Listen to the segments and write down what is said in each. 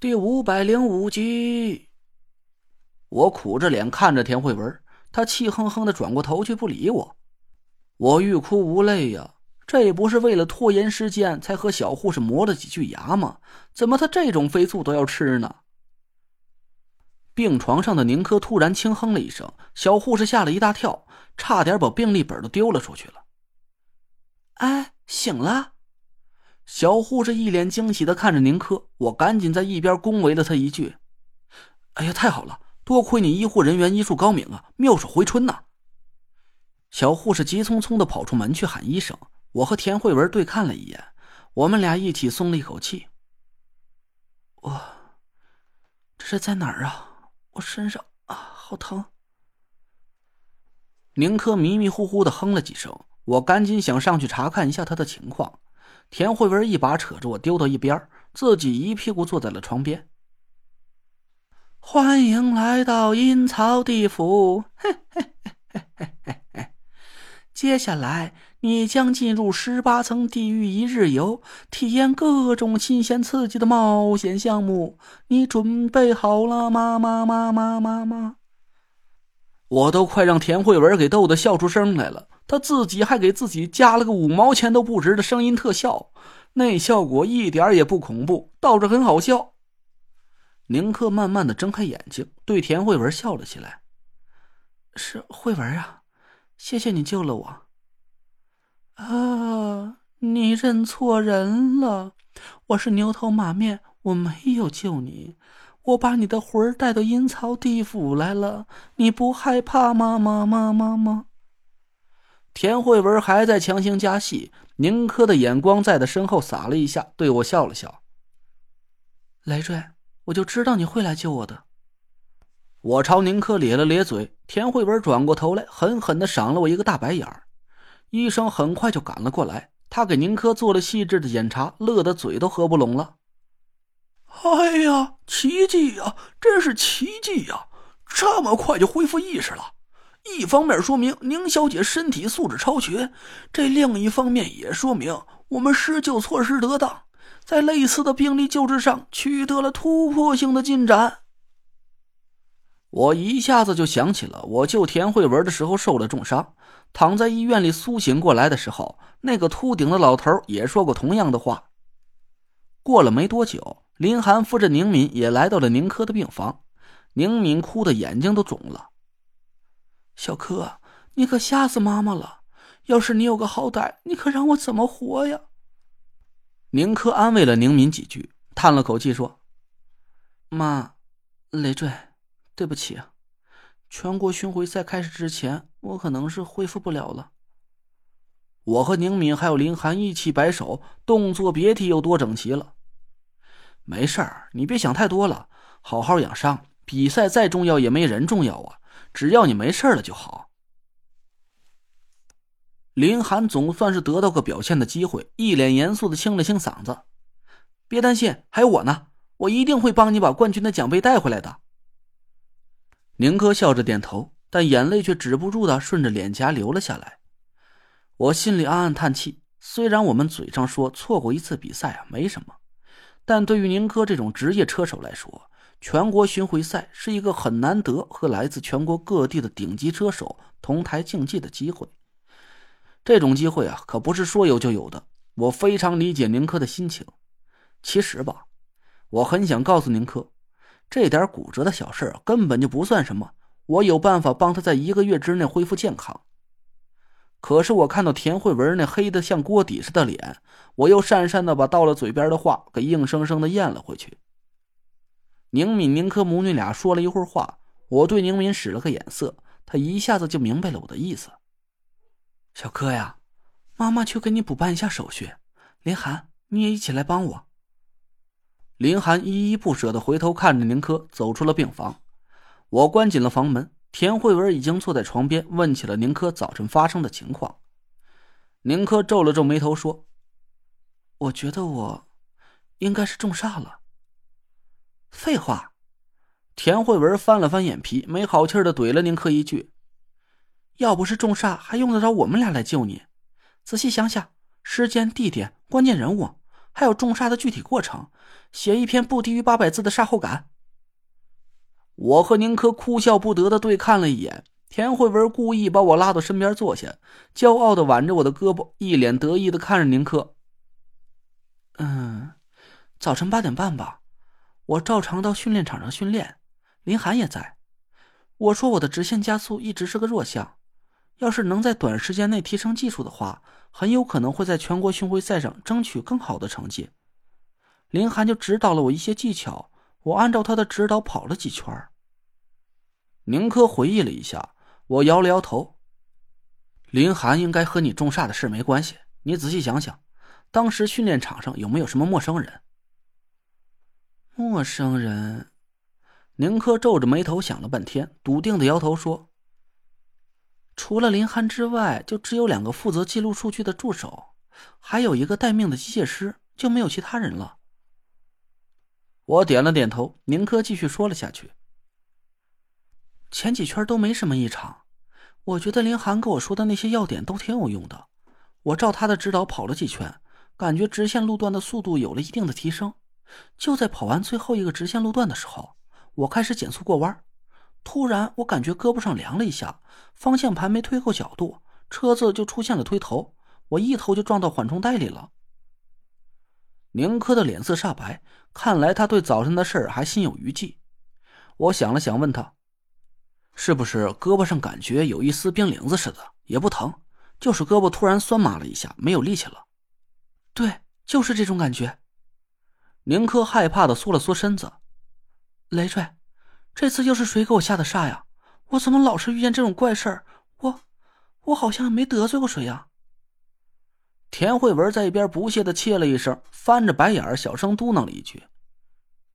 第五百零五集。我苦着脸看着田慧文，她气哼哼的转过头去不理我。我欲哭无泪呀，这不是为了拖延时间才和小护士磨了几句牙吗？怎么他这种肥醋都要吃呢？病床上的宁珂突然轻哼了一声，小护士吓了一大跳，差点把病历本都丢了出去了。哎，醒了。小护士一脸惊喜的看着宁珂，我赶紧在一边恭维了他一句：“哎呀，太好了！多亏你医护人员医术高明啊，妙手回春呐！”小护士急匆匆的跑出门去喊医生。我和田慧文对看了一眼，我们俩一起松了一口气。我，这是在哪儿啊？我身上啊，好疼！宁珂迷迷糊糊的哼了几声，我赶紧想上去查看一下他的情况。田慧文一把扯着我丢到一边，自己一屁股坐在了床边。欢迎来到阴曹地府，嘿嘿嘿嘿嘿嘿嘿。接下来你将进入十八层地狱一日游，体验各种新鲜刺激的冒险项目。你准备好了吗？妈妈妈妈妈！我都快让田慧文给逗得笑出声来了。他自己还给自己加了个五毛钱都不值的声音特效，那效果一点也不恐怖，倒是很好笑。宁珂慢慢的睁开眼睛，对田慧文笑了起来：“是慧文啊，谢谢你救了我。”啊，你认错人了，我是牛头马面，我没有救你，我把你的魂带到阴曹地府来了，你不害怕吗？妈妈妈妈。田慧文还在强行加戏，宁珂的眼光在他身后洒了一下，对我笑了笑。累赘，我就知道你会来救我的。我朝宁珂咧了咧嘴，田慧文转过头来，狠狠的赏了我一个大白眼儿。医生很快就赶了过来，他给宁珂做了细致的检查，乐得嘴都合不拢了。哎呀，奇迹呀，真是奇迹呀！这么快就恢复意识了。一方面说明宁小姐身体素质超群，这另一方面也说明我们施救措施得当，在类似的病例救治上取得了突破性的进展。我一下子就想起了我救田慧文的时候受了重伤，躺在医院里苏醒过来的时候，那个秃顶的老头也说过同样的话。过了没多久，林寒扶着宁敏也来到了宁珂的病房，宁敏哭的眼睛都肿了。小柯，你可吓死妈妈了！要是你有个好歹，你可让我怎么活呀？宁珂安慰了宁敏几句，叹了口气说：“妈，累赘，对不起啊！全国巡回赛开始之前，我可能是恢复不了了。”我和宁敏还有林寒一起摆手，动作别提有多整齐了。没事，你别想太多了，好好养伤。比赛再重要，也没人重要啊。只要你没事了就好。林寒总算是得到个表现的机会，一脸严肃的清了清嗓子：“别担心，还有我呢，我一定会帮你把冠军的奖杯带回来的。”宁珂笑着点头，但眼泪却止不住的顺着脸颊流了下来。我心里暗暗叹气，虽然我们嘴上说错过一次比赛啊没什么，但对于宁珂这种职业车手来说，全国巡回赛是一个很难得和来自全国各地的顶级车手同台竞技的机会。这种机会啊，可不是说有就有的。我非常理解宁珂的心情。其实吧，我很想告诉宁珂，这点骨折的小事儿根本就不算什么。我有办法帮他在一个月之内恢复健康。可是我看到田慧文那黑的像锅底似的脸，我又讪讪的把到了嘴边的话给硬生生的咽了回去。宁敏、宁珂母女俩说了一会儿话，我对宁敏使了个眼色，她一下子就明白了我的意思。小柯呀，妈妈去给你补办一下手续。林寒，你也一起来帮我。林寒依依不舍的回头看着宁珂，走出了病房。我关紧了房门。田慧文已经坐在床边，问起了宁珂早晨发生的情况。宁珂皱了皱眉头说：“我觉得我应该是中煞了。”废话，田慧文翻了翻眼皮，没好气的怼了宁珂一句：“要不是中煞，还用得着我们俩来救你？仔细想想，时间、地点、关键人物，还有重煞的具体过程，写一篇不低于八百字的杀后感。我和宁珂哭笑不得的对看了一眼，田慧文故意把我拉到身边坐下，骄傲的挽着我的胳膊，一脸得意的看着宁珂。嗯，早晨八点半吧，我照常到训练场上训练，林涵也在。我说我的直线加速一直是个弱项。要是能在短时间内提升技术的话，很有可能会在全国巡回赛上争取更好的成绩。林涵就指导了我一些技巧，我按照他的指导跑了几圈。宁珂回忆了一下，我摇了摇头。林涵应该和你种煞的事没关系。你仔细想想，当时训练场上有没有什么陌生人？陌生人？宁珂皱着眉头想了半天，笃定的摇头说。除了林涵之外，就只有两个负责记录数据的助手，还有一个待命的机械师，就没有其他人了。我点了点头。宁珂继续说了下去：“前几圈都没什么异常，我觉得林涵跟我说的那些要点都挺有用的。我照他的指导跑了几圈，感觉直线路段的速度有了一定的提升。就在跑完最后一个直线路段的时候，我开始减速过弯。”突然，我感觉胳膊上凉了一下，方向盘没推够角度，车子就出现了推头，我一头就撞到缓冲带里了。宁珂的脸色煞白，看来他对早晨的事儿还心有余悸。我想了想，问他：“是不是胳膊上感觉有一丝冰凌子似的？也不疼，就是胳膊突然酸麻了一下，没有力气了。”“对，就是这种感觉。”宁珂害怕的缩了缩身子，累赘。这次又是谁给我下的煞呀？我怎么老是遇见这种怪事儿？我，我好像没得罪过谁呀。田慧文在一边不屑的切了一声，翻着白眼儿，小声嘟囔了一句：“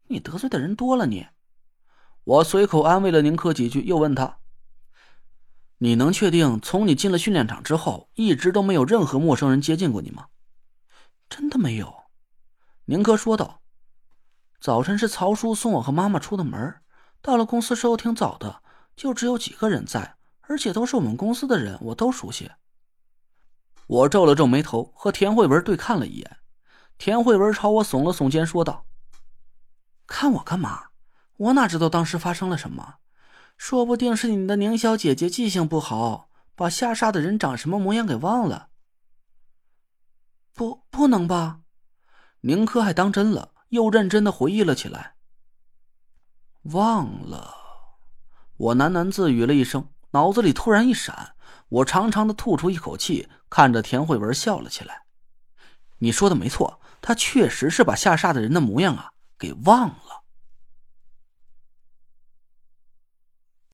你得罪的人多了，你。”我随口安慰了宁珂几句，又问他：“你能确定从你进了训练场之后，一直都没有任何陌生人接近过你吗？”“真的没有。”宁珂说道。“早晨是曹叔送我和妈妈出的门。”到了公司时候挺早的，就只有几个人在，而且都是我们公司的人，我都熟悉。我皱了皱眉头，和田慧文对看了一眼。田慧文朝我耸了耸肩，说道：“看我干嘛？我哪知道当时发生了什么？说不定是你的宁小姐姐记性不好，把下煞的人长什么模样给忘了。”不，不能吧？宁珂还当真了，又认真的回忆了起来。忘了，我喃喃自语了一声，脑子里突然一闪，我长长的吐出一口气，看着田慧文笑了起来。你说的没错，他确实是把下煞的人的模样啊给忘了。